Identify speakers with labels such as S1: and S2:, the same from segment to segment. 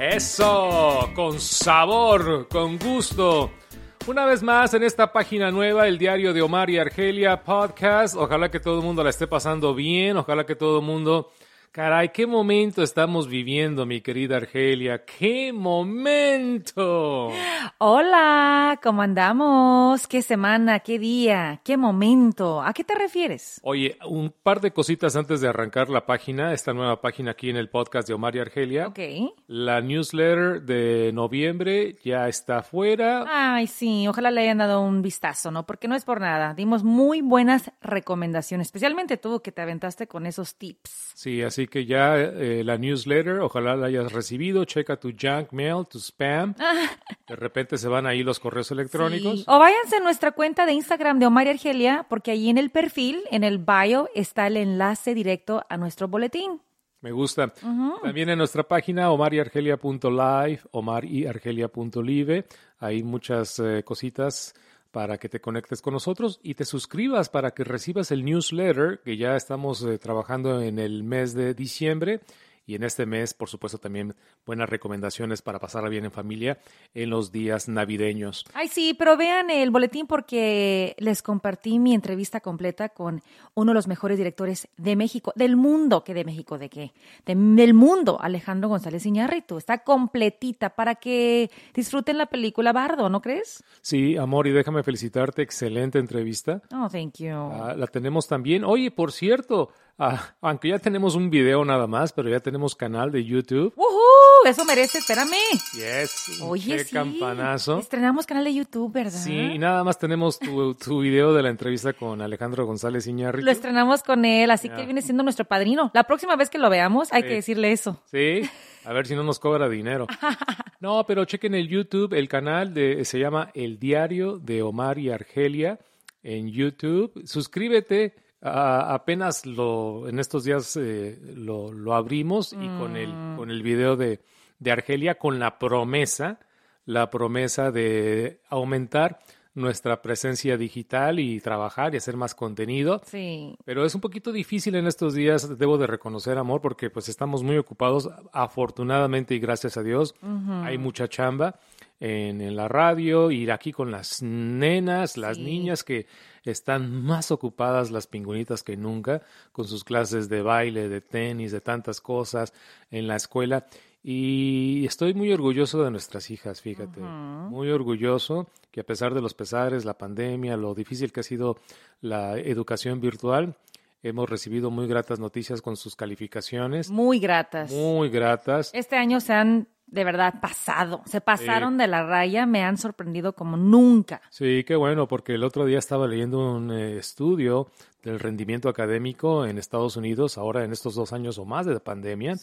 S1: Eso, con sabor, con gusto. Una vez más en esta página nueva, el diario de Omar y Argelia podcast. Ojalá que todo el mundo la esté pasando bien, ojalá que todo el mundo Caray, qué momento estamos viviendo, mi querida Argelia. ¡Qué momento!
S2: Hola, ¿cómo andamos? ¿Qué semana? ¿Qué día? ¿Qué momento? ¿A qué te refieres?
S1: Oye, un par de cositas antes de arrancar la página, esta nueva página aquí en el podcast de Omar y Argelia.
S2: Ok.
S1: La newsletter de noviembre ya está fuera.
S2: Ay, sí, ojalá le hayan dado un vistazo, ¿no? Porque no es por nada. Dimos muy buenas recomendaciones, especialmente tú que te aventaste con esos tips.
S1: Sí, así que ya eh, la newsletter, ojalá la hayas recibido, checa tu junk mail, tu spam. De repente se van ahí los correos electrónicos.
S2: O váyanse a nuestra cuenta de Instagram de Omar y Argelia, porque ahí en el perfil, en el bio, está el enlace directo a nuestro boletín.
S1: Me gusta. También en nuestra página omariargelia.live, omariargelia.live, hay muchas eh, cositas para que te conectes con nosotros y te suscribas para que recibas el newsletter que ya estamos eh, trabajando en el mes de diciembre y en este mes, por supuesto, también buenas recomendaciones para pasarla bien en familia en los días navideños.
S2: Ay, sí, pero vean el boletín porque les compartí mi entrevista completa con uno de los mejores directores de México, del mundo, que de México, ¿de qué? del mundo, Alejandro González Iñárritu. Está completita para que disfruten la película Bardo, ¿no crees?
S1: Sí, amor, y déjame felicitarte, excelente entrevista.
S2: Oh, thank you.
S1: Ah, la tenemos también. Oye, por cierto, Ah, aunque ya tenemos un video nada más, pero ya tenemos canal de YouTube.
S2: ¡Uhú! Eso merece, espérame.
S1: Yes. Oye, qué campanazo.
S2: Estrenamos canal de YouTube, ¿verdad?
S1: Sí, y nada más tenemos tu, tu video de la entrevista con Alejandro González Iñárritu.
S2: Lo estrenamos con él, así que viene siendo nuestro padrino. La próxima vez que lo veamos, hay que decirle eso.
S1: Sí, a ver si no nos cobra dinero. No, pero chequen el YouTube, el canal de, se llama El Diario de Omar y Argelia en YouTube. Suscríbete apenas lo, en estos días eh, lo, lo, abrimos y con el, mm. con el video de, de Argelia, con la promesa, la promesa de aumentar nuestra presencia digital y trabajar y hacer más contenido.
S2: Sí.
S1: Pero es un poquito difícil en estos días, debo de reconocer, amor, porque pues estamos muy ocupados, afortunadamente y gracias a Dios, hay mucha chamba en, la radio, ir aquí con las nenas, las niñas que están más ocupadas las pingüinitas que nunca, con sus clases de baile, de tenis, de tantas cosas en la escuela. Y estoy muy orgulloso de nuestras hijas, fíjate, muy orgulloso que a pesar de los pesares, la pandemia, lo difícil que ha sido la educación virtual, hemos recibido muy gratas noticias con sus calificaciones.
S2: Muy gratas.
S1: Muy gratas.
S2: Este año se han de verdad pasado. Se pasaron de la raya, me han sorprendido como nunca.
S1: Sí, qué bueno, porque el otro día estaba leyendo un eh, estudio del rendimiento académico en Estados Unidos, ahora en estos dos años o más de pandemia,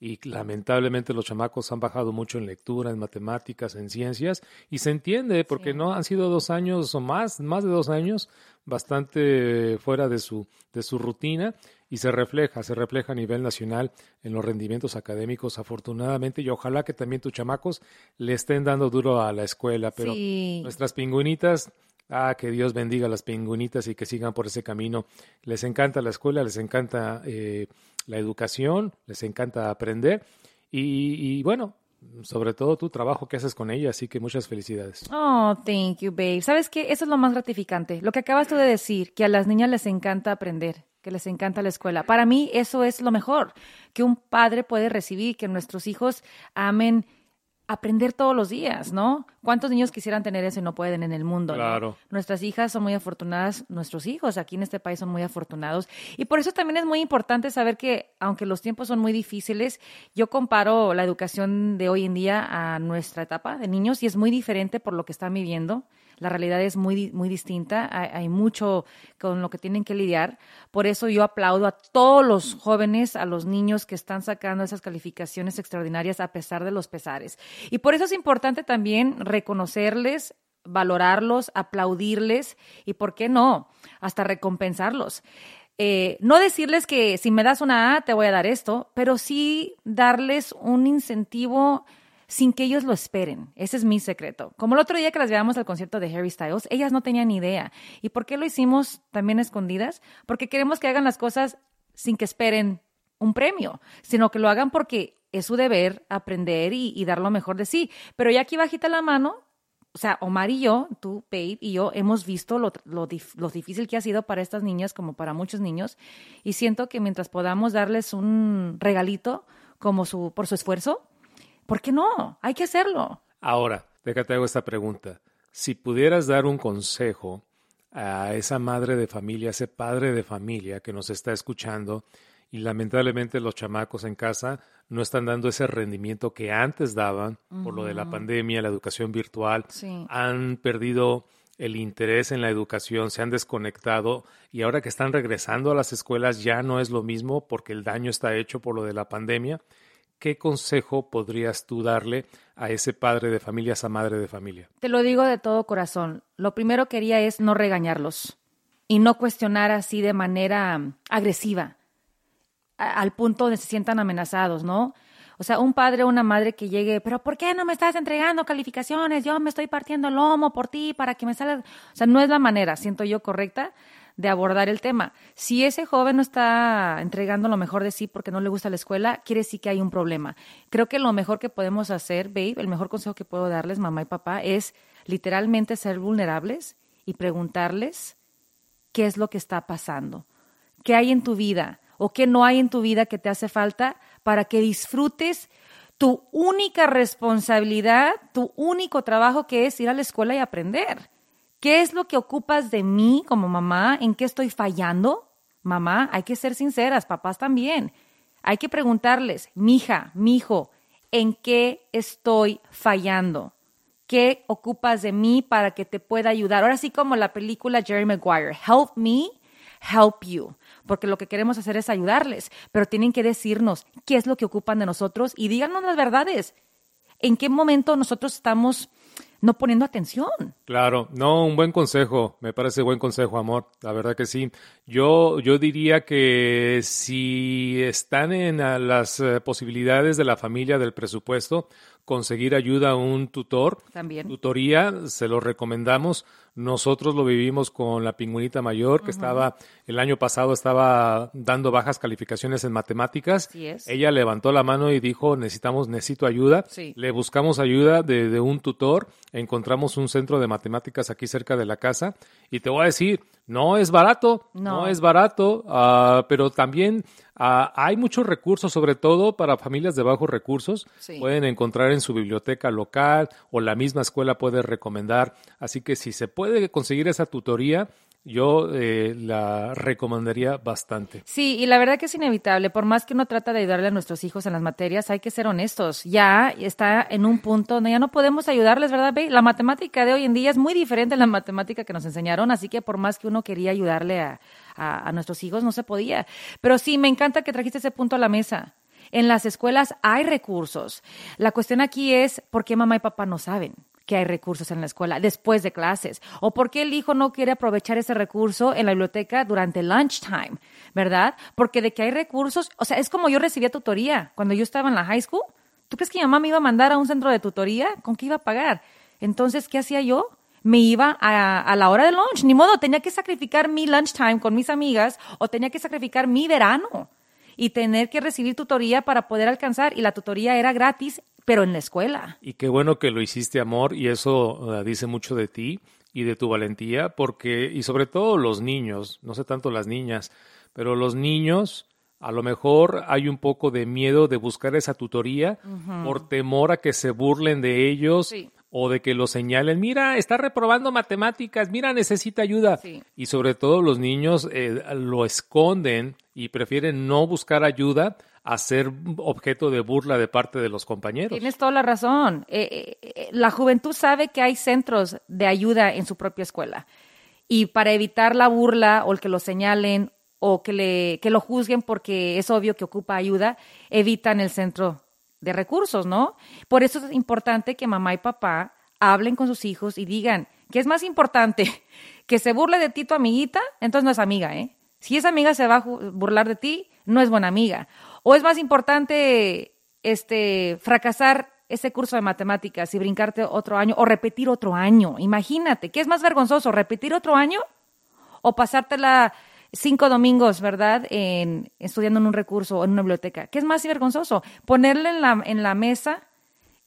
S1: y lamentablemente los chamacos han bajado mucho en lectura, en matemáticas, en ciencias, y se entiende, porque no han sido dos años o más, más de dos años, bastante fuera de su, de su rutina, y se refleja, se refleja a nivel nacional en los rendimientos académicos, afortunadamente, y ojalá que también tus chamacos le estén dando duro a la escuela, pero nuestras pingüinitas, ah, que Dios bendiga a las pingüinitas y que sigan por ese camino. Les encanta la escuela, les encanta eh, la educación, les encanta aprender, y, y bueno, sobre todo tu trabajo que haces con ella, así que muchas felicidades.
S2: Oh, thank you, babe. ¿Sabes qué? Eso es lo más gratificante. Lo que acabas tú de decir, que a las niñas les encanta aprender que les encanta la escuela. Para mí eso es lo mejor que un padre puede recibir, que nuestros hijos amen aprender todos los días, ¿no? ¿Cuántos niños quisieran tener eso y no pueden en el mundo?
S1: Claro.
S2: Nuestras hijas son muy afortunadas, nuestros hijos aquí en este país son muy afortunados. Y por eso también es muy importante saber que, aunque los tiempos son muy difíciles, yo comparo la educación de hoy en día a nuestra etapa de niños y es muy diferente por lo que están viviendo la realidad es muy, muy distinta, hay, mucho con lo que tienen que lidiar. Por eso yo aplaudo a todos los jóvenes, a los niños que están sacando esas calificaciones extraordinarias a pesar de los pesares. Y por eso es importante también reconocerles, valorarlos, aplaudirles y, ¿por qué no?, hasta recompensarlos. Eh, no decirles que si me das una A te voy a dar esto, pero sí darles un incentivo sin que ellos lo esperen. Ese es mi secreto. Como el otro día que las llevamos al concierto de Harry Styles, ellas no tenían idea. ¿Y por qué lo hicimos también escondidas? Porque queremos que hagan las cosas sin que esperen un premio, sino que lo hagan porque es su deber aprender y, dar lo mejor de sí. Pero ya aquí bajita la mano, o sea, Omar y yo, tú, Babe, y yo hemos visto lo, difícil que ha sido para estas niñas como para muchos niños y siento que mientras podamos darles un regalito como por su esfuerzo, ¿por qué no? Hay que hacerlo.
S1: Ahora, déjate hago esta pregunta. Si pudieras dar un consejo a esa madre de familia, ese padre de familia que nos está escuchando y lamentablemente los chamacos en casa no están dando ese rendimiento que antes daban por lo de la pandemia, la educación virtual, han perdido el interés en la educación, se han desconectado y ahora que están regresando a las escuelas ya no es lo mismo porque el daño está hecho por lo de la pandemia. ¿Qué consejo podrías tú darle a ese padre de familia, a esa madre de familia?
S2: Te lo digo de todo corazón. Lo primero que quería es no regañarlos y no cuestionar así de manera agresiva al punto donde se sientan amenazados, ¿no? O sea, un padre o una madre que llegue, pero ¿por qué no me estás entregando calificaciones? Yo me estoy partiendo el lomo por ti para que me salga. O sea, no es la manera, siento yo, correcta de abordar el tema. Si ese joven no está entregando lo mejor de sí porque no le gusta la escuela, quiere decir que hay un problema. Creo que lo mejor que podemos hacer, babe, el mejor consejo que puedo darles, mamá y papá, es literalmente ser vulnerables y preguntarles qué es lo que está pasando, qué hay en tu vida, o qué no hay en tu vida que te hace falta para que disfrutes tu única responsabilidad, tu único trabajo que es ir a la escuela y aprender. ¿Qué es lo que ocupas de mí como mamá? ¿En qué estoy fallando? Mamá, hay que ser sinceras, papás también. Hay que preguntarles, mija, mijo, ¿en qué estoy fallando? ¿Qué ocupas de mí para que te pueda ayudar? Ahora sí como la película Jerry Maguire, Help Me, Help You porque lo que queremos hacer es ayudarles, pero tienen que decirnos qué es lo que ocupan de nosotros y díganos las verdades. ¿En qué momento nosotros estamos no poniendo atención?
S1: Claro, no, un buen consejo, me parece buen consejo, amor, la verdad que sí. Yo, yo diría que si están en las eh, posibilidades de la familia del presupuesto, conseguir ayuda a un tutor,
S2: También.
S1: tutoría, se lo recomendamos nosotros lo vivimos con la pingüinita mayor, que estaba, el año pasado estaba dando bajas calificaciones en matemáticas. Ella levantó la mano y dijo, necesitamos, necesito ayuda. Le buscamos ayuda de, un tutor, encontramos un centro de matemáticas aquí cerca de la casa. Y te voy a decir, no es barato, no, es barato, uh, pero también uh, hay muchos recursos, sobre todo para familias de bajos recursos. Pueden encontrar en su biblioteca local o la misma escuela puede recomendar. Así que si se puede conseguir esa tutoría, yo eh, la recomendaría bastante.
S2: Sí, y la verdad que es inevitable. Por más que uno trata de ayudarle a nuestros hijos en las materias, hay que ser honestos. Ya está en un punto donde ya no podemos ayudarles, ¿verdad? La matemática de hoy en día es muy diferente a la matemática que nos enseñaron, así que por más que uno quería ayudarle a, a, a nuestros hijos, no se podía. Pero sí, me encanta que trajiste ese punto a la mesa. En las escuelas hay recursos. La cuestión aquí es por qué mamá y papá no saben que hay recursos en la escuela después de clases o por qué el hijo no quiere aprovechar ese recurso en la biblioteca durante lunchtime, ¿verdad? Porque de que hay recursos, o sea, es como yo recibía tutoría cuando yo estaba en la high school. ¿Tú crees que mi mamá me iba a mandar a un centro de tutoría? ¿Con qué iba a pagar? Entonces, ¿qué hacía yo? me iba a, a, la hora de lunch. Ni modo, tenía que sacrificar mi lunchtime con mis amigas o tenía que sacrificar mi verano y tener que recibir tutoría para poder alcanzar. Y la tutoría era gratis pero en la escuela.
S1: Y qué bueno que lo hiciste, amor, y eso uh, dice mucho de ti y de tu valentía, porque, y sobre todo los niños, no sé tanto las niñas, pero los niños, a lo mejor hay un poco de miedo de buscar esa tutoría por temor a que se burlen de ellos o de que lo señalen, mira, está reprobando matemáticas, mira, necesita ayuda. Y sobre todo los niños eh, lo esconden y prefieren no buscar ayuda a ser objeto de burla de parte de los compañeros.
S2: Tienes toda la razón. Eh, eh, la juventud sabe que hay centros de ayuda en su propia escuela. Y para evitar la burla o el que lo señalen o que, le, que lo juzguen porque es obvio que ocupa ayuda, evitan el centro de recursos, ¿no? Por eso es importante que mamá y papá hablen con sus hijos y digan, ¿qué es más importante? ¿Que se burle de ti tu amiguita? Entonces no es amiga, ¿eh? Si esa amiga se va a burlar de ti, no es buena amiga. ¿O es más importante este, fracasar ese curso de matemáticas y brincarte otro año o repetir otro año? Imagínate, ¿qué es más vergonzoso, repetir otro año o pasártela cinco domingos, ¿verdad? En, estudiando en un recurso o en una biblioteca. ¿Qué es más vergonzoso? Ponerle en la, en la mesa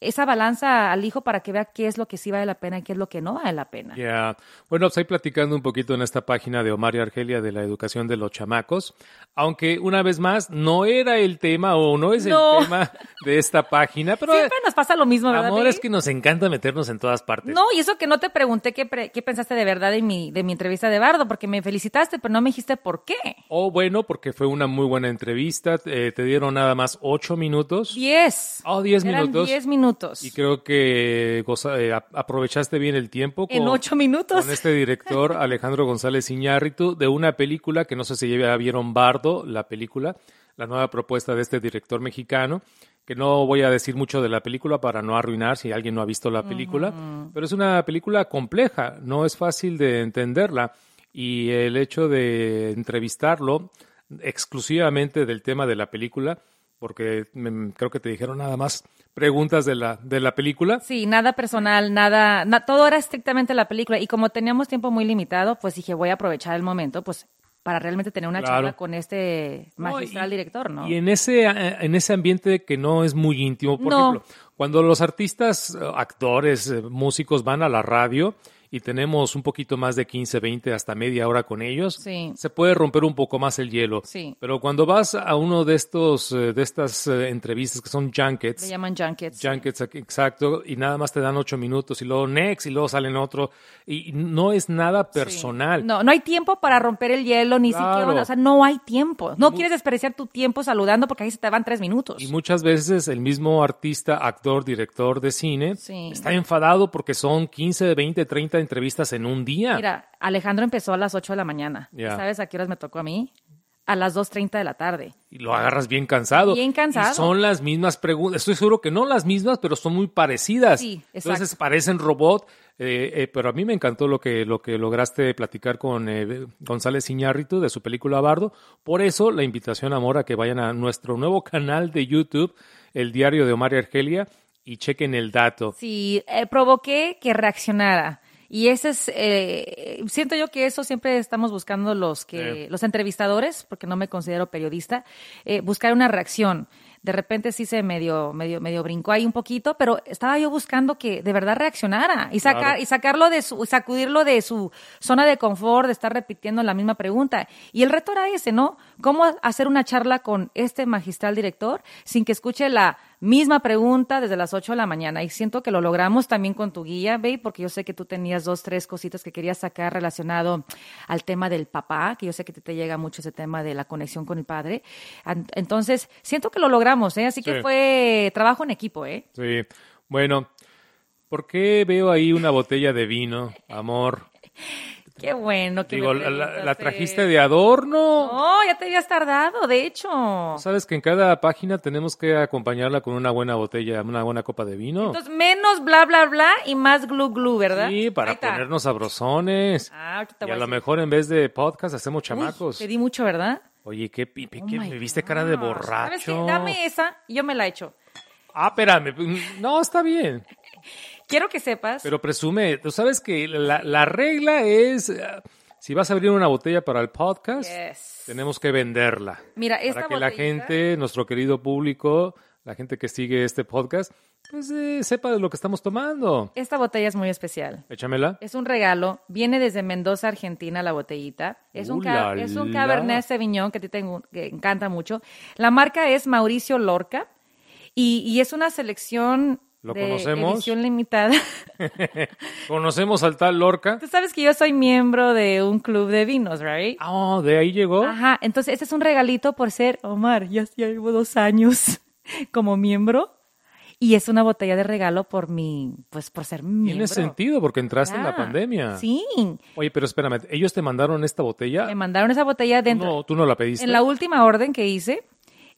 S2: esa balanza al hijo para que vea qué es lo que sí vale la pena y qué es lo que no vale la pena.
S1: Ya, bueno, estoy platicando un poquito en esta página de Omar y Argelia de la educación de los chamacos, aunque una vez más no era el tema o no es el tema de esta página, pero
S2: siempre nos pasa lo mismo, ¿verdad?
S1: Amor, es que nos encanta meternos en todas partes.
S2: No, y eso que no te pregunté qué, qué pensaste de verdad de mi, de mi entrevista de Bardo, porque me felicitaste, pero no me dijiste por qué.
S1: Oh, bueno, porque fue una muy buena entrevista, eh, te dieron nada más ocho minutos.
S2: Diez.
S1: Oh, diez minutos.
S2: Diez minutos.
S1: Y creo que eh, aprovechaste bien el tiempo.
S2: Con, en ocho minutos.
S1: Con este director, Alejandro González Iñárritu, de una película que no sé si ya vieron Bardo, la película, la nueva propuesta de este director mexicano que no voy a decir mucho de la película para no arruinar si alguien no ha visto la película, pero es una película compleja, no es fácil de entenderla y el hecho de entrevistarlo exclusivamente del tema de la película, porque creo que te dijeron nada más preguntas de la, de la película.
S2: Sí, nada personal, nada, todo era estrictamente la película. Y como teníamos tiempo muy limitado, pues dije, voy a aprovechar el momento, pues para realmente tener una charla con este magistral director, ¿no?
S1: Y en ese, en ese ambiente que no es muy íntimo, por ejemplo, cuando los artistas, actores, eh, músicos van a la radio, y tenemos un poquito más de 15, 20, hasta media hora con ellos, se puede romper un poco más el hielo.
S2: Sí.
S1: Pero cuando vas a uno de estos, eh, de estas eh, entrevistas que son junkets.
S2: Se llaman junkets.
S1: Junkets, exacto, y nada más te dan ocho minutos y luego next y luego salen otro. Y no es nada personal.
S2: No, no hay tiempo para romper el hielo, ni siquiera, o sea, no hay tiempo. No quieres desperdiciar tu tiempo saludando porque ahí se te van tres minutos.
S1: Y muchas veces el mismo artista, actor, director de cine está enfadado porque son 15, 20, 30 entrevistas en un día.
S2: Mira, Alejandro empezó a las 8 de la mañana. ¿Sabes a qué horas me tocó a mí? A las 2.30 de la tarde.
S1: Y lo agarras bien cansado.
S2: Bien cansado.
S1: son las mismas preguntas. Estoy seguro que no las mismas, pero son muy parecidas.
S2: Sí,
S1: exacto. Entonces parecen robot. Eh, eh, pero a mí me encantó lo que, lo que lograste platicar con eh, González Iñárritu de su película Bardo. Por eso la invitación, amor, a que vayan a nuestro nuevo canal de YouTube, El Diario de Omar y Argelia, y chequen el dato.
S2: Sí, provoqué que reaccionara. Y ese es, eh, siento yo que eso siempre estamos buscando los que, los entrevistadores, porque no me considero periodista, eh, buscar una reacción. De repente sí se medio, medio, medio brincó ahí un poquito, pero estaba yo buscando que de verdad reaccionara y sacar, y sacarlo de su, sacudirlo de su zona de confort, de estar repitiendo la misma pregunta. Y el reto era ese, ¿no? ¿Cómo hacer una charla con este magistral director sin que escuche la Misma pregunta desde las 8 de la mañana y siento que lo logramos también con tu guía, Babe, porque yo sé que tú tenías dos, tres cositas que querías sacar relacionado al tema del papá, que yo sé que te, llega mucho ese tema de la conexión con el padre. Entonces, siento que lo logramos, ¿eh? Así que fue trabajo en equipo, ¿eh?
S1: Sí. Bueno, ¿por qué veo ahí una botella de vino, amor?
S2: Qué bueno que
S1: Digo, la, trajiste de adorno.
S2: No, ya te habías tardado, de hecho.
S1: Sabes que en cada página tenemos que acompañarla con una buena botella, una buena copa de vino.
S2: Entonces, menos bla, bla, bla y más glu, glu, ¿verdad?
S1: Sí, para ponernos sabrosones. Ah, y a, lo mejor en vez de podcast hacemos chamacos.
S2: te di mucho, ¿verdad?
S1: Oye, qué, pipi, oh me viste cara de borracho. ¿Sabes qué?
S2: Dame esa y yo me la echo.
S1: Ah, espérame. No, está bien.
S2: Quiero que sepas.
S1: Pero presume, tú sabes que la, regla es, eh, si vas a abrir una botella para el podcast, tenemos que venderla.
S2: Mira, esta
S1: Para que la gente, nuestro querido público, la gente que sigue este podcast, pues eh, sepa de lo que estamos tomando.
S2: Esta botella es muy especial.
S1: Échamela.
S2: Es un regalo. Viene desde Mendoza, Argentina, la botellita. Es, un, es un Cabernet Sauvignon que a ti te encanta mucho. La marca es Mauricio Lorca y, y es una selección
S1: lo conocemos.
S2: Edición limitada.
S1: conocemos al tal Lorca.
S2: Tú sabes que yo soy miembro de un club de vinos, ¿right?
S1: Oh, de ahí llegó.
S2: Ajá, entonces este es un regalito por ser, Omar, ya, llevo dos años como miembro. Y es una botella de regalo por mi, pues por ser miembro.
S1: Tiene sentido, porque entraste en la pandemia.
S2: Sí.
S1: Oye, pero espérame, ¿ellos te mandaron esta botella?
S2: Me mandaron esa botella dentro.
S1: No, tú no la pediste.
S2: En la última orden que hice,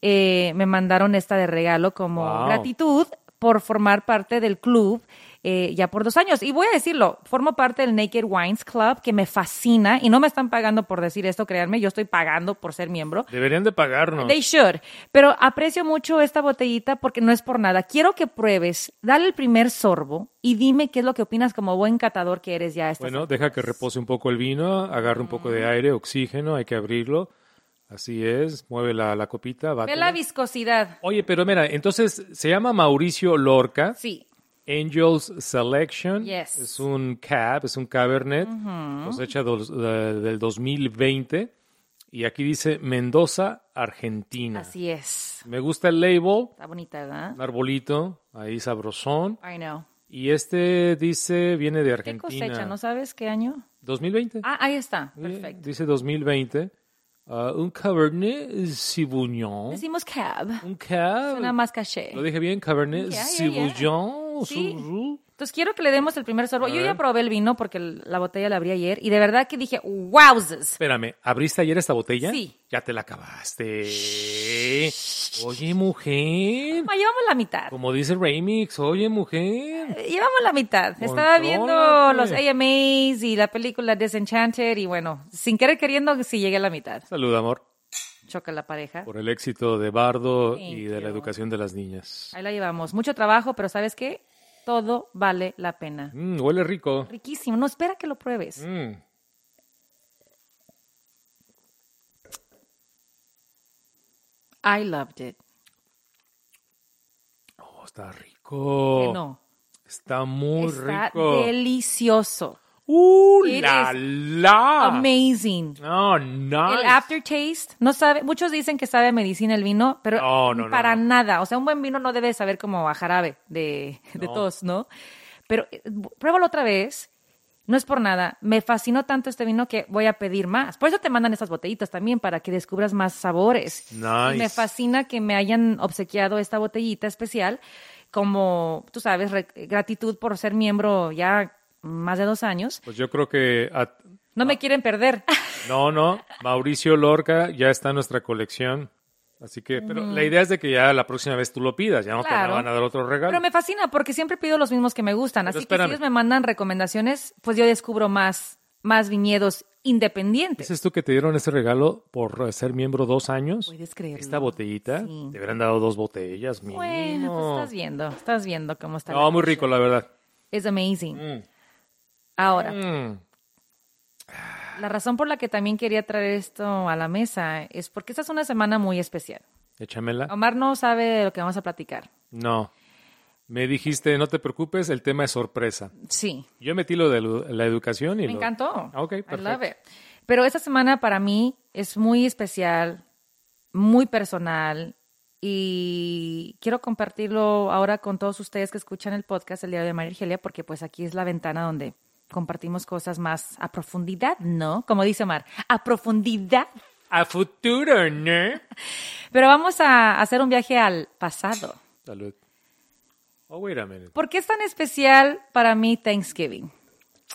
S2: eh, me mandaron esta de regalo como gratitud por formar parte del club eh, ya por dos años. Y voy a decirlo, formo parte del Naked Wines Club, que me fascina, y no me están pagando por decir esto, créanme, yo estoy pagando por ser miembro.
S1: Deberían de pagarnos.
S2: They should. Pero aprecio mucho esta botellita porque no es por nada. Quiero que pruebes, dale el primer sorbo y dime qué es lo que opinas como buen catador que eres ya.
S1: Bueno, deja que repose un poco el vino, agarre un poco de aire, oxígeno, hay que abrirlo. Así es, mueve la, la copita.
S2: Ve la viscosidad.
S1: Oye, pero mira, entonces se llama Mauricio Lorca.
S2: Sí.
S1: Angels Selection.
S2: Yes.
S1: Es un cab, es un cabernet, cosecha dos- de- del 2020. Y aquí dice Mendoza, Argentina.
S2: Así es.
S1: Me gusta el label,
S2: Está bonita, ¿verdad?
S1: un arbolito, ahí sabrosón.
S2: I know.
S1: Y este dice, viene de
S2: ¿Qué
S1: Argentina.
S2: cosecha? ¿No sabes qué año?
S1: 2020.
S2: Ah, ahí está. Perfecto.
S1: Dice 2020. Ah, un Cabernet Sauvignon.
S2: Decimos cab.
S1: Un cab.
S2: Suena más caché.
S1: Lo dije bien, Cabernet
S2: ya, ya.
S1: Sauvignon.
S2: Sí. Entonces quiero que le demos el primer sorbo. Yo ya probé el vino porque la botella la abrí ayer y de verdad que dije, wowzers.
S1: Espérame, ¿abriste ayer esta botella?
S2: Sí.
S1: Ya te la acabaste. Oye, mujer.
S2: Ma, llevamos la mitad.
S1: Como dice Remix, oye, mujer.
S2: Eh, Llevamos la mitad. Estaba viendo los. AMAs y la película Disenchanted y bueno, sin querer queriendo, sí llegué a la mitad.
S1: Salud, amor,
S2: Choca la pareja.
S1: por el éxito de Bardo
S2: Thank
S1: y de la educación de las niñas.
S2: Ahí la llevamos. Mucho trabajo, pero ¿sabes qué? Todo vale la pena.
S1: Mm, huele rico.
S2: Riquísimo. No, espera que lo pruebes.
S1: Mm.
S2: I loved it.
S1: Oh, está rico.
S2: Que no.
S1: Está muy
S2: Está
S1: rico.
S2: delicioso.
S1: ¡Uh,
S2: It
S1: la,
S2: is
S1: la!
S2: Amazing.
S1: Oh, nice.
S2: El aftertaste, no sabe, muchos dicen que sabe a medicina el vino, pero
S1: No, no,
S2: para
S1: no.
S2: nada. O sea, un buen vino no debe saber como a jarabe de, de tos, ¿no? Pero eh, pruébalo otra vez. No es por nada. Me fascinó tanto este vino que voy a pedir más. Por eso te mandan estas botellitas también, para que descubras más sabores.
S1: Nice.
S2: Y me fascina que me hayan obsequiado esta botellita especial como, tú sabes, gratitud por ser miembro ya más de dos años.
S1: Pues yo creo que... a-
S2: No me quieren perder.
S1: No, no. Mauricio Lorca ya está en nuestra colección. Así que, pero la idea es de que ya la próxima vez tú lo pidas, ya no te van a dar otro regalo.
S2: Pero me fascina porque siempre pido los mismos que me gustan.
S1: Pero
S2: Así que si ellos me mandan recomendaciones, pues yo descubro más, más viñedos independientes.
S1: ¿Dices tú que te dieron ese regalo por ser miembro dos años?
S2: Puedes creerlo.
S1: Esta botellita,
S2: Sí.
S1: te hubieran dado dos botellas, mínimo.
S2: Bueno, pues estás viendo, estás viendo cómo está.
S1: No, muy
S2: cosa.
S1: rico, la verdad.
S2: Es amazing.
S1: Mm.
S2: Ahora,
S1: Mm.
S2: la razón por la que también quería traer esto a la mesa es porque esta es una semana muy especial.
S1: Échamela.
S2: Omar no sabe de lo que vamos a platicar.
S1: No. Me dijiste, no te preocupes, el tema es sorpresa.
S2: Sí,
S1: Yo metí lo de la educación y
S2: me
S1: lo-
S2: encantó.
S1: Ah, Ok,
S2: I
S1: perfecto.
S2: love it. Pero esta semana para mí es muy especial, muy personal y quiero compartirlo ahora con todos ustedes que escuchan el podcast el día de María Argelia porque pues aquí es la ventana donde compartimos cosas más a profundidad, ¿no? Como dice Omar, a profundidad.
S1: A futuro, ¿no?
S2: Pero vamos a hacer un viaje al pasado.
S1: Salud. Oh, wait a minute.
S2: ¿Por qué es tan especial para mí Thanksgiving?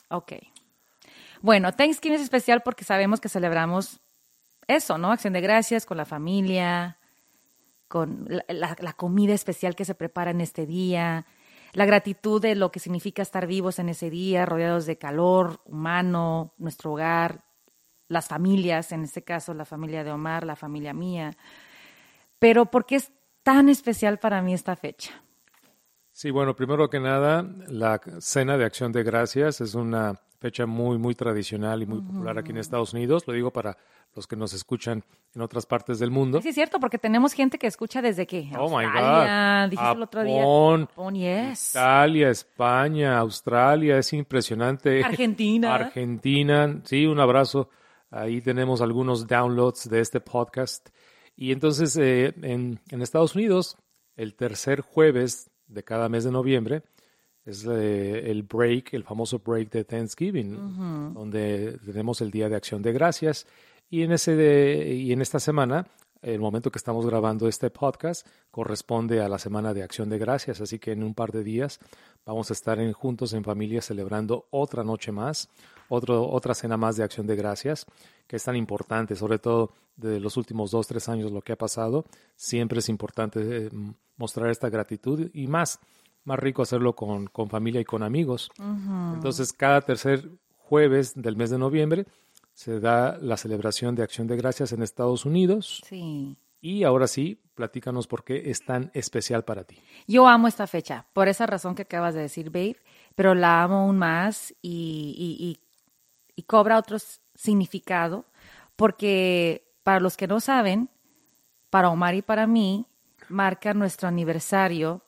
S2: Ok. Bueno, Thanksgiving es especial porque sabemos que celebramos eso, ¿no? Acción de gracias con la familia, con la, la- la comida especial que se prepara en este día, la gratitud de lo que significa estar vivos en ese día, rodeados de calor humano, nuestro hogar, las familias, en este caso la familia de Omar, la familia mía. Pero ¿por qué es tan especial para mí esta fecha?
S1: Sí, bueno, primero que nada, la cena de acción de gracias es una fecha muy, muy tradicional y muy popular aquí en Estados Unidos. Lo digo para los que nos escuchan en otras partes del mundo.
S2: Sí, es cierto, porque tenemos gente que escucha desde que
S1: Oh my
S2: Australia,
S1: God.
S2: dijiste el otro día.
S1: Japón,
S2: Japón, yes.
S1: Italia, España, Australia, es impresionante.
S2: Argentina.
S1: Argentina, sí, un abrazo. Ahí tenemos algunos downloads de este podcast. Y entonces eh, en, en Estados Unidos, el tercer jueves de cada mes de noviembre es eh, el break, el famoso break de Thanksgiving, donde tenemos el Día de Acción de Gracias. Y en, ese de- y en esta semana, el momento que estamos grabando este podcast corresponde a la Semana de Acción de Gracias. Así que en un par de días vamos a estar en- juntos en familia celebrando otra noche más, otro, otra cena más de acción de gracias, que es tan importante, sobre todo de los últimos dos, tres años lo que ha pasado. Siempre es importante eh, mostrar esta gratitud y más, más rico hacerlo con, con familia y con amigos. Entonces, cada tercer jueves del mes de noviembre se da la celebración de acción de gracias en Estados Unidos.
S2: Sí.
S1: Y ahora sí, platícanos por qué es tan especial para ti.
S2: Yo amo esta fecha, por esa razón que acabas de decir, babe, pero la amo aún más y, y, cobra otro significado, porque para los que no saben, para Omar y para mí, marca nuestro aniversario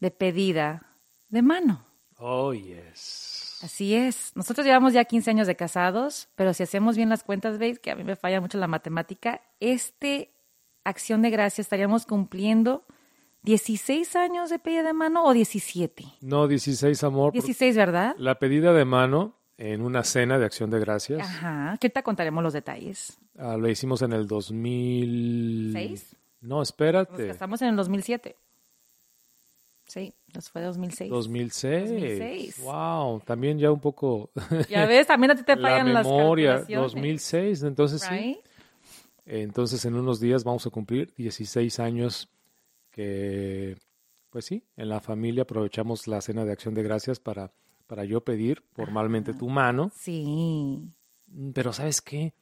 S2: de pedida de mano.
S1: Oh, yes.
S2: Así es. Nosotros llevamos ya 15 años de casados, pero si hacemos bien las cuentas, veis que a mí me falla mucho la matemática, este acción de gracia estaríamos cumpliendo 16 años de pedida de mano o 17?
S1: No, 16, amor.
S2: 16, ¿verdad?
S1: La pedida de mano en una cena de acción de gracias.
S2: Ajá, ¿Qué te contaremos los detalles.
S1: Ah, lo hicimos en el 2006. No, espérate.
S2: estamos en el 2007. Sí, nos fue 2006.
S1: 2006. 2006. Wow, también ya un poco.
S2: Ya ves, también a ti te fallan
S1: la memoria.
S2: las
S1: 2006, entonces sí. Entonces en unos días vamos a cumplir 16 años que, pues sí, en la familia aprovechamos la cena de acción de gracias para, para yo pedir formalmente tu mano.
S2: Sí.
S1: Mm, pero ¿sabes qué?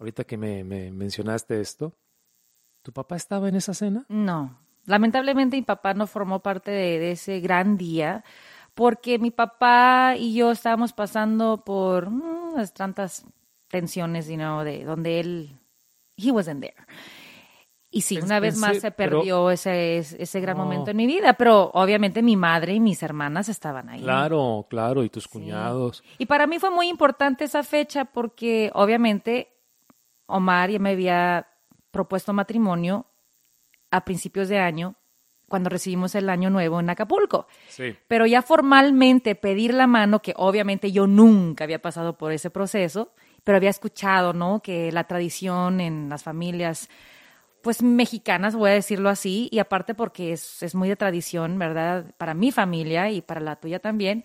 S1: Ahorita que me, mencionaste esto, ¿tu papá estaba en esa cena?
S2: No, lamentablemente mi papá no formó parte de, ese gran día porque mi papá y yo estábamos pasando por mm, tantas tensiones, you know, de donde él he wasn't there. Y sí, una vez más se perdió ese, ese gran momento en mi vida, pero obviamente mi madre y mis hermanas estaban ahí.
S1: Claro, claro, y tus cuñados.
S2: Y para mí fue muy importante esa fecha porque obviamente Omar ya me había propuesto matrimonio a principios de año cuando recibimos el año nuevo en Acapulco.
S1: Sí.
S2: Pero ya formalmente pedir la mano, que obviamente yo nunca había pasado por ese proceso, pero había escuchado, ¿no? Que la tradición en las familias, pues mexicanas, voy a decirlo así, y aparte porque es, es muy de tradición, ¿verdad? Para mi familia y para la tuya también.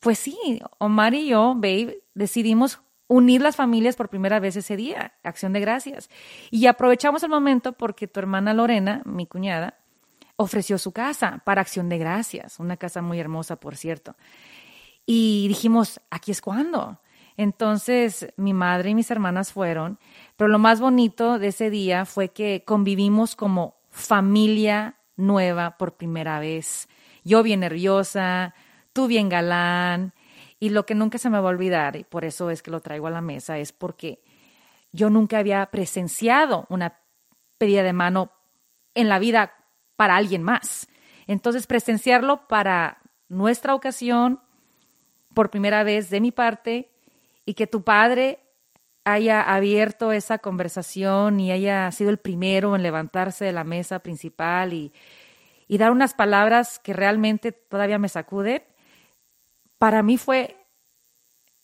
S2: Pues sí, Omar y yo, babe, decidimos unir las familias por primera vez ese día, acción de gracias. Y aprovechamos el momento porque tu hermana Lorena, mi cuñada, ofreció su casa para acción de gracias, una casa muy hermosa, por cierto. Y dijimos, aquí es cuando. Entonces mi madre y mis hermanas fueron, pero lo más bonito de ese día fue que convivimos como familia nueva por primera vez. Yo bien nerviosa, tú bien galán, y lo que nunca se me va a olvidar, y por eso es que lo traigo a la mesa, es porque yo nunca había presenciado una pedida de mano en la vida para alguien más. Entonces, presenciarlo para nuestra ocasión, por primera vez de mi parte, y que tu padre haya abierto esa conversación y haya sido el primero en levantarse de la mesa principal y, y dar unas palabras que realmente todavía me sacuden, para mí fue,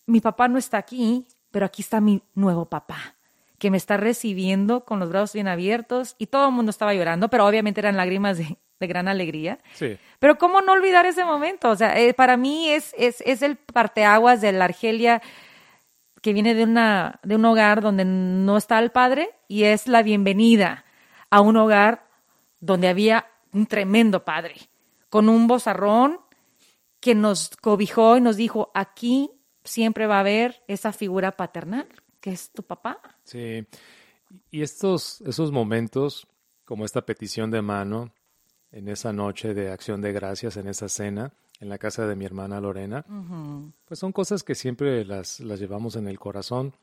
S2: mi papá no está aquí, pero aquí está mi nuevo papá, que me está recibiendo con los brazos bien abiertos y todo el mundo estaba llorando, pero obviamente eran lágrimas de, de gran alegría.
S1: Sí.
S2: Pero ¿cómo no olvidar ese momento? O sea, eh, para mí es, es, es el parteaguas de la Argelia que viene de, una, de un hogar donde no está el padre y es la bienvenida a un hogar donde había un tremendo padre, con un bozarrón que nos cobijó y nos dijo, aquí siempre va a haber esa figura paternal, que es tu papá.
S1: Sí, y estos, esos momentos, como esta petición de mano, en esa noche de acción de gracias, en esa cena, en la casa de mi hermana Lorena, pues son cosas que siempre las, las llevamos en el corazón.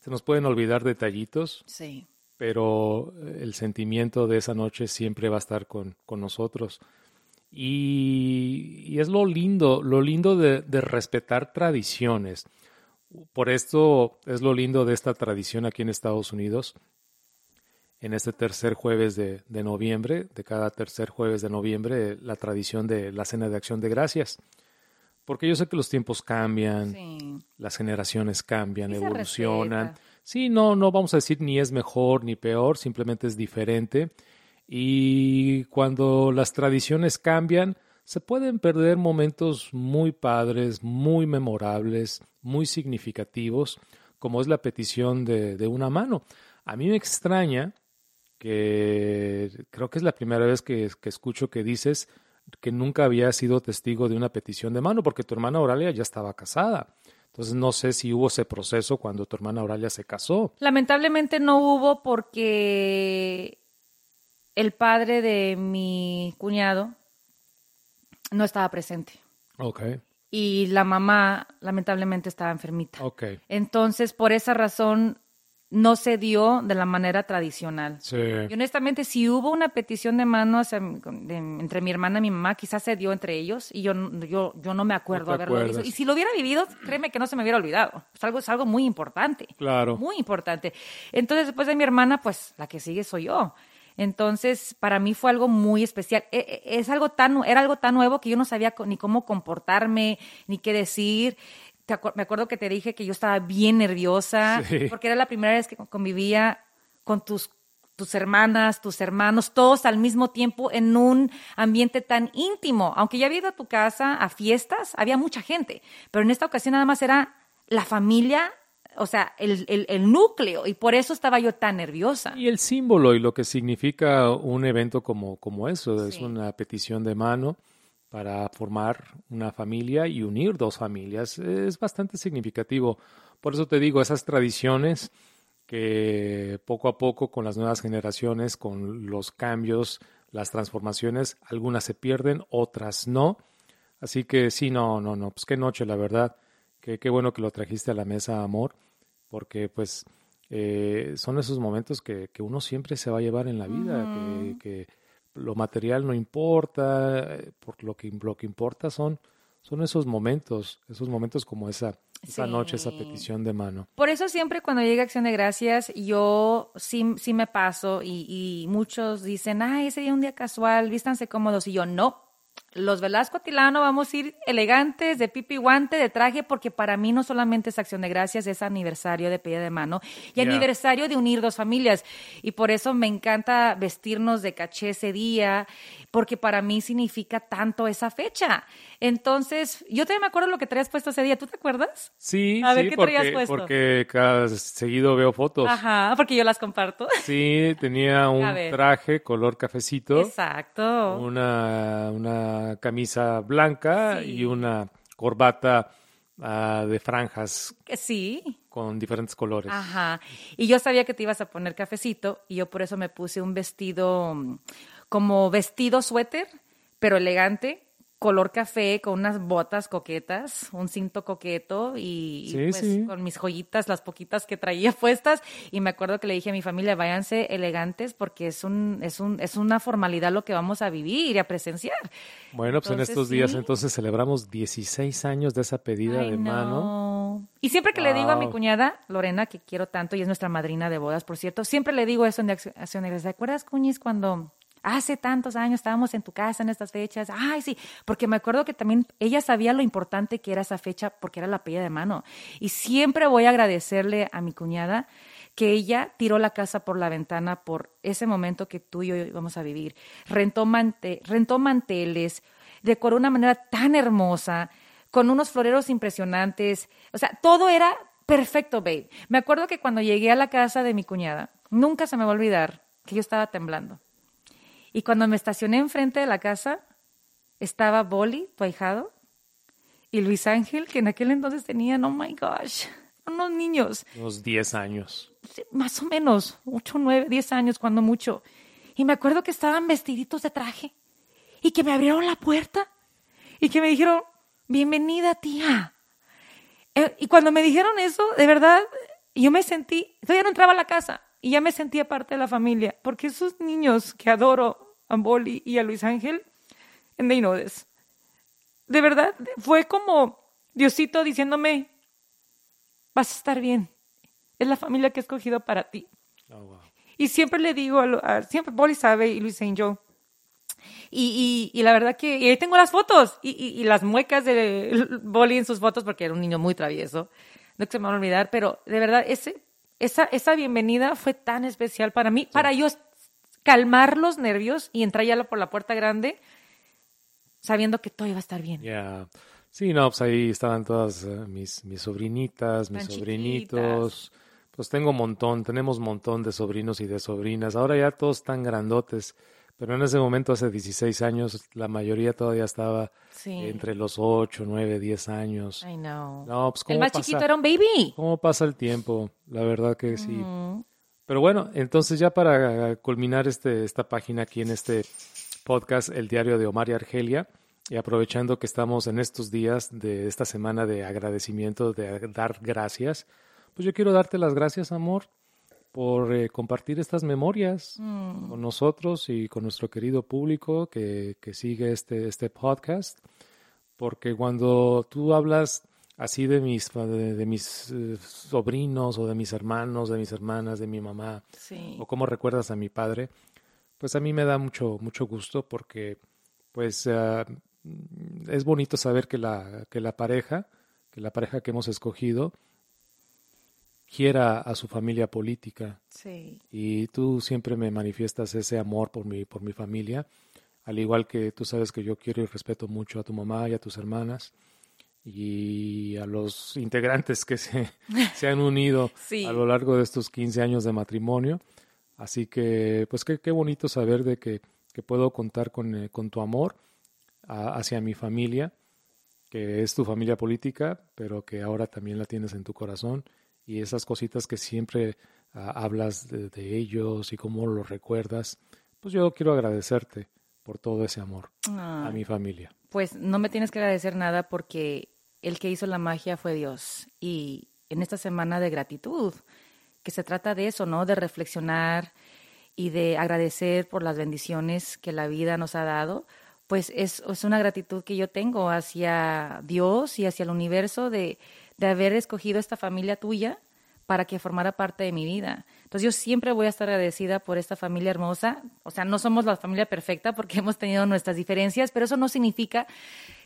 S1: Se nos pueden olvidar detallitos,
S2: sí.
S1: pero el sentimiento de esa noche siempre va a estar con, con nosotros. Y, y, es lo lindo, lo lindo de, de respetar tradiciones. Por esto es lo lindo de esta tradición aquí en Estados Unidos, en este tercer jueves de, noviembre, de cada tercer jueves de noviembre, la tradición de la Cena de Acción de Gracias. Porque yo sé que los tiempos cambian, las generaciones cambian, evolucionan. Sí, no, no vamos a decir ni es mejor ni peor, simplemente es diferente. Y cuando las tradiciones cambian, se pueden perder momentos muy padres, muy memorables, muy significativos, como es la petición de, una mano. A mí me extraña que creo que es la primera vez que, que escucho que dices que nunca había sido testigo de una petición de mano, porque tu hermana Oralia ya estaba casada. Entonces no sé si hubo ese proceso cuando tu hermana Oralia se casó.
S2: Lamentablemente no hubo porque el padre de mi cuñado no estaba presente.
S1: Ok.
S2: Y la mamá lamentablemente estaba enfermita.
S1: Ok.
S2: Entonces, por esa razón, no se dio de la manera tradicional.
S1: Sí.
S2: Y honestamente, si hubo una petición de manos entre mi hermana y mi mamá, quizás se dio entre ellos y yo, yo, yo no me acuerdo
S1: no
S2: haberlo visto. Y si lo hubiera vivido, créeme que no se me hubiera olvidado. Es algo, es algo muy importante.
S1: Claro.
S2: Muy importante. Entonces, después de mi hermana, pues la que sigue soy yo. Entonces, para mí fue algo muy especial. E, e, es algo tan, era algo tan nuevo que yo no sabía ni cómo comportarme, ni qué decir me acuerdo que te dije que yo estaba bien nerviosa, porque era la primera vez que convivía con tus, tus hermanas, tus hermanos, todos al mismo tiempo en un ambiente tan íntimo. Aunque ya había ido a tu casa a fiestas, había mucha gente, pero en esta ocasión nada más era la familia o sea, el, el, núcleo, y por eso estaba yo tan nerviosa.
S1: Y el símbolo y lo que significa un evento como, como eso, es una petición de mano para formar una familia y unir dos familias. Es bastante significativo. Por eso te digo, esas tradiciones que poco a poco con las nuevas generaciones, con los cambios, las transformaciones, algunas se pierden, otras no. Así que sí, no, no, no, pues qué noche, la verdad. Qué, qué bueno que lo trajiste a la mesa, amor, porque pues eh, son esos momentos que, que, uno siempre se va a llevar en la vida, que lo material no importa, eh, por lo que, lo que importa son, son esos momentos, esos momentos como esa, esa noche, esa petición de mano.
S2: Por eso siempre cuando llega Acción de Gracias, yo sí, sí me paso y, y muchos dicen, ay, ese día un día casual, vístanse cómodos. Y yo, no, los Velasco Atilano vamos a ir elegantes, de pipi guante, de traje, porque para mí no solamente es acción de gracias, es aniversario de pedida de mano y aniversario de unir dos familias. Y por eso me encanta vestirnos de caché ese día, porque para mí significa tanto esa fecha. Entonces, yo también me acuerdo lo que traías puesto ese día. ¿Tú te acuerdas?
S1: Sí, a ver, ¿qué porque, traías puesto? porque cada seguido veo fotos.
S2: Ajá, porque yo las comparto.
S1: Sí, tenía un traje color cafecito.
S2: Exacto.
S1: Una, una camisa blanca y una corbata ah, de franjas.
S2: Sí.
S1: Con diferentes colores.
S2: Ajá. Y yo sabía que te ibas a poner cafecito y yo por eso me puse un vestido mm, como vestido suéter, pero elegante color café con unas botas coquetas, un cinto coqueto y, pues con mis joyitas, las poquitas que traía puestas. Y me acuerdo que le dije a mi familia, váyanse elegantes porque es un, es un, es una formalidad lo que vamos a vivir y a presenciar.
S1: Bueno, pues en estos días entonces celebramos 16 años de esa pedida de mano.
S2: Y siempre que le digo a mi cuñada, Lorena, que quiero tanto y es nuestra madrina de bodas, por cierto, siempre le digo eso en Acción ¿Te acuerdas, Cuñis, cuando hace tantos años estábamos en tu casa en estas fechas. Ay, sí, porque me acuerdo que también ella sabía lo importante que era esa fecha porque era la pedida de mano. Y siempre voy a agradecerle a mi cuñada que ella tiró la casa por la ventana por ese momento que tú y yo íbamos a vivir. Rentó, rentó manteles, decoró de una manera tan hermosa, con unos floreros impresionantes. O sea, todo era perfecto, babe. Me acuerdo que cuando llegué a la casa de mi cuñada, nunca se me va a olvidar que yo estaba temblando. Y cuando me estacioné enfrente de la casa, estaba Boli, tu ahijado, y Luis Ángel, que en aquel entonces tenían, oh my gosh, unos niños.
S1: Unos 10 años.
S2: Más o menos, 8, 9, 10 años, cuando mucho. Y me acuerdo que estaban vestiditos de traje y que me abrieron la puerta y que me dijeron, bienvenida tía. Eh, y cuando me dijeron eso, de verdad, yo me sentí, todavía no entraba a la casa, y ya me sentía parte de la familia, porque esos niños que adoro, a Boli y a Luis Ángel, en they know De verdad, fue como Diosito diciéndome, vas a estar bien. Es la familia que he escogido para ti. Oh, y siempre le digo, a, siempre Boli sabe y Luis Ángel, y, y, la verdad que y ahí tengo las fotos y, y, las muecas de Boli en sus fotos porque era un niño muy travieso. No se me va a olvidar, pero de verdad ese esa, esa bienvenida fue tan especial para mí, para yo calmar los nervios y entrar ya por la puerta grande. sabiendo que todo iba a estar bien.
S1: Ya. Sí, no, pues ahí estaban todas eh, mis, mis sobrinitas, mis
S2: Tan
S1: sobrinitos. Pues tengo un montón, tenemos un montón de sobrinos y de sobrinas. Ahora ya todos están grandotes, pero en ese momento, hace 16 años, la mayoría todavía estaba
S2: Sí.
S1: entre los 8, 9, 10 años.
S2: I know.
S1: No, pues
S2: el más
S1: pasa,
S2: chiquito era un baby.
S1: cómo pasa el tiempo, la verdad que sí.
S2: Mm,
S1: Pero bueno, entonces ya para culminar este, esta página aquí en este podcast, el diario de Omar y Argelia, y aprovechando que estamos en estos días de esta semana de agradecimiento, de dar gracias, pues yo quiero darte las gracias, amor, por eh, compartir estas memorias
S2: mm.
S1: con nosotros y con nuestro querido público que, que sigue este, este podcast, porque cuando tú hablas así de mis, de, de mis eh, sobrinos o de mis hermanos, de mis hermanas, de mi mamá,
S2: Sí.
S1: o cómo recuerdas a mi padre, pues a mí me da mucho, mucho gusto porque pues mm, es bonito saber que la, que la pareja, que la pareja que hemos escogido, quiera a su familia política
S2: Sí.
S1: y tú siempre me manifiestas ese amor por mi, por mi familia, al igual que tú sabes que yo quiero y respeto mucho a tu mamá y a tus hermanas y a los integrantes que se, se han unido
S2: Sí.
S1: a lo largo de estos 15 años de matrimonio. Así que, pues qué, qué bonito saber de que, que puedo contar con, eh, con tu amor a- hacia mi familia, que es tu familia política, pero que ahora también la tienes en tu corazón y esas cositas que siempre ah, hablas de, de ellos y cómo los recuerdas, pues yo quiero agradecerte por todo ese amor a
S2: Ay.
S1: mi familia.
S2: Pues no me tienes que agradecer nada porque el que hizo la magia fue Dios. Y en esta semana de gratitud, que se trata de eso, ¿no? De reflexionar y de agradecer por las bendiciones que la vida nos ha dado, pues es, es una gratitud que yo tengo hacia Dios y hacia el universo de, de haber escogido esta familia tuya para que formara parte de mi vida. Entonces yo siempre voy a estar agradecida por esta familia hermosa. O sea, no somos la familia perfecta porque hemos tenido nuestras diferencias, pero eso no significa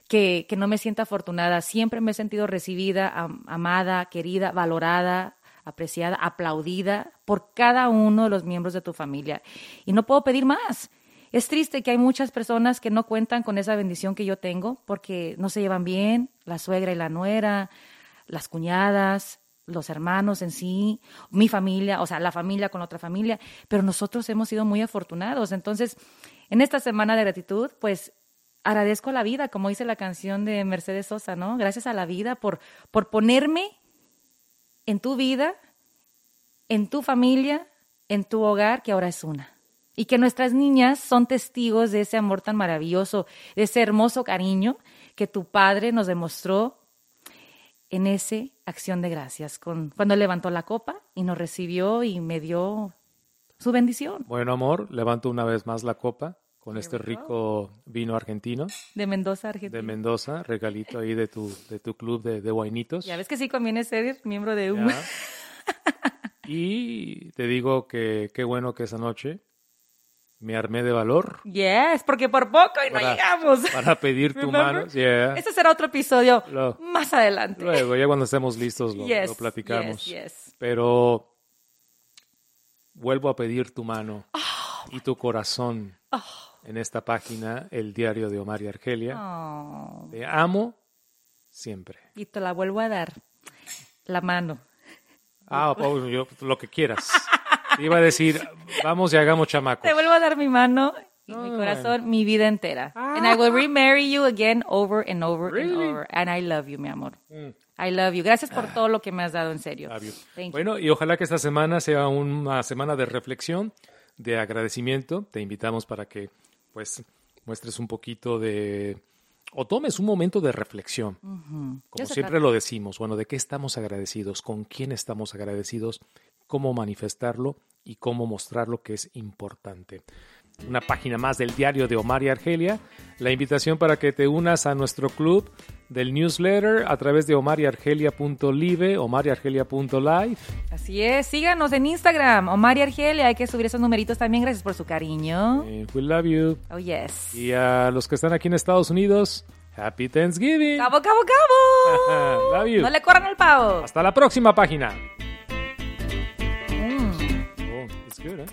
S2: que, no me sienta afortunada. Siempre me he sentido recibida, am- amada, querida, valorada, apreciada, aplaudida por cada uno de los miembros de tu familia. Y no puedo pedir más. Es triste que hay muchas personas que no cuentan con esa bendición que yo tengo porque no se llevan bien, la suegra y la nuera, las cuñadas, los hermanos en sí, mi familia, o sea, la familia con otra familia, pero nosotros hemos sido muy afortunados. Entonces, en esta semana de gratitud, pues agradezco a la vida, como dice la canción de Mercedes Sosa, ¿no? Gracias a la vida por, por ponerme en tu vida, en tu familia, en tu hogar, que ahora es una. Y que nuestras niñas son testigos de ese amor tan maravilloso, de ese hermoso cariño que tu padre nos demostró en ese acción de gracias, con, cuando levantó la copa y nos recibió y me dio su bendición
S1: Bueno, amor, levanto una vez más la copa con este rico vino argentino
S2: de Mendoza, Argentina.
S1: de Mendoza, regalito ahí de tu, de tu club de, de guainitos.
S2: Ya ves que sí conviene ser miembro de un...
S1: Y te digo que qué bueno que esa noche me armé de valor
S2: Yes, porque por poco y no llegamos.
S1: para pedir tu
S2: Remember?
S1: mano. Yeah.
S2: Ese será otro episodio
S1: Lo-
S2: más adelante.
S1: Luego, ya cuando estemos listos lo,
S2: Yes,
S1: lo platicamos.
S2: yes, yes.
S1: Pero vuelvo a pedir tu mano y tu corazón en esta página, el diario de Omar y Argelia.
S2: Oh,
S1: Te amo siempre.
S2: y te la vuelvo a dar. La mano.
S1: Ah, Pau, yo, lo que quieras. Iba a decir, vamos y hagamos chamacos.
S2: Te vuelvo a dar mi mano y mi
S1: bueno.
S2: corazón, mi vida entera. And I will remarry you again over and over
S1: Really?
S2: and over. And I love you, mi amor.
S1: Mm.
S2: I love you. Gracias por todo lo que me has dado, en serio.
S1: Love you.
S2: Thank you.
S1: Bueno, y ojalá que esta semana sea una semana de reflexión, de agradecimiento. Te invitamos para que pues muestres un poquito de o tomes un momento de reflexión. Como siempre lo decimos, bueno, ¿de qué estamos agradecidos? ¿Con quién estamos agradecidos? ¿Cómo manifestarlo? Y cómo mostrarlo que es importante. Una página más del diario de Omar y Argelia. La invitación para que te unas a nuestro club del newsletter a través de omariargelia.live, omariargelia.live.
S2: Así es. Síganos en Instagram. Omar y Argelia. Hay que subir esos numeritos también. Gracias por su cariño.
S1: Eh, we love you.
S2: Oh, yes.
S1: Y a los que están aquí en Estados Unidos, Happy Thanksgiving.
S2: Cabo, cabo, cabo.
S1: Love you.
S2: No le corran el pavo.
S1: Hasta la próxima página.
S2: Mm.
S1: Oh, it's good, eh?